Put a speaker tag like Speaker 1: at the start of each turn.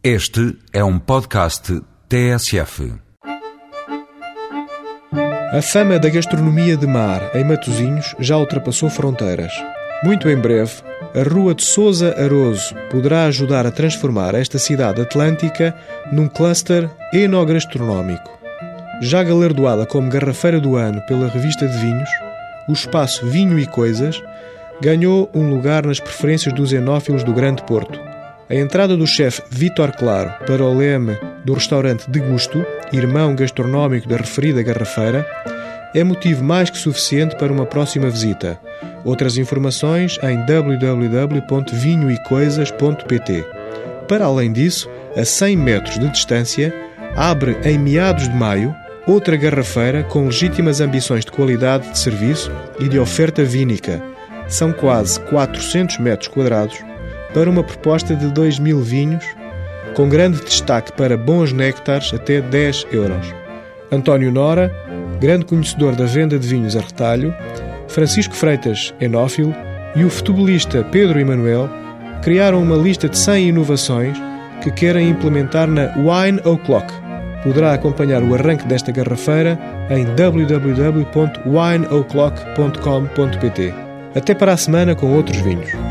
Speaker 1: Este é um podcast TSF.
Speaker 2: A fama da gastronomia de mar em Matosinhos já ultrapassou fronteiras. Muito em breve, a Rua de Sousa Aroso poderá ajudar a transformar esta cidade atlântica num cluster enogastronómico. Já galardoada como Garrafeira do Ano pela revista de vinhos, o espaço Vinho e Coisas ganhou um lugar nas preferências dos enófilos do Grande Porto. A entrada do chefe Vítor Claro para o leme do restaurante De Gusto, irmão gastronómico da referida garrafeira, é motivo mais que suficiente para uma próxima visita. Outras informações em www.vinhoecoisas.pt. Para além disso, a 100 metros de distância, abre em meados de maio outra garrafeira com legítimas ambições de qualidade de serviço e de oferta vínica. São quase 400 metros quadrados para uma proposta de 2 mil vinhos, com grande destaque para bons néctares até 10 euros. António Nora, grande conhecedor da venda de vinhos a retalho, Francisco Freitas, enófilo, e o futebolista Pedro Emanuel criaram uma lista de 100 inovações que querem implementar na Wine O'Clock. Poderá acompanhar o arranque desta garrafeira em www.wineoclock.com.pt. Até para a semana com outros vinhos.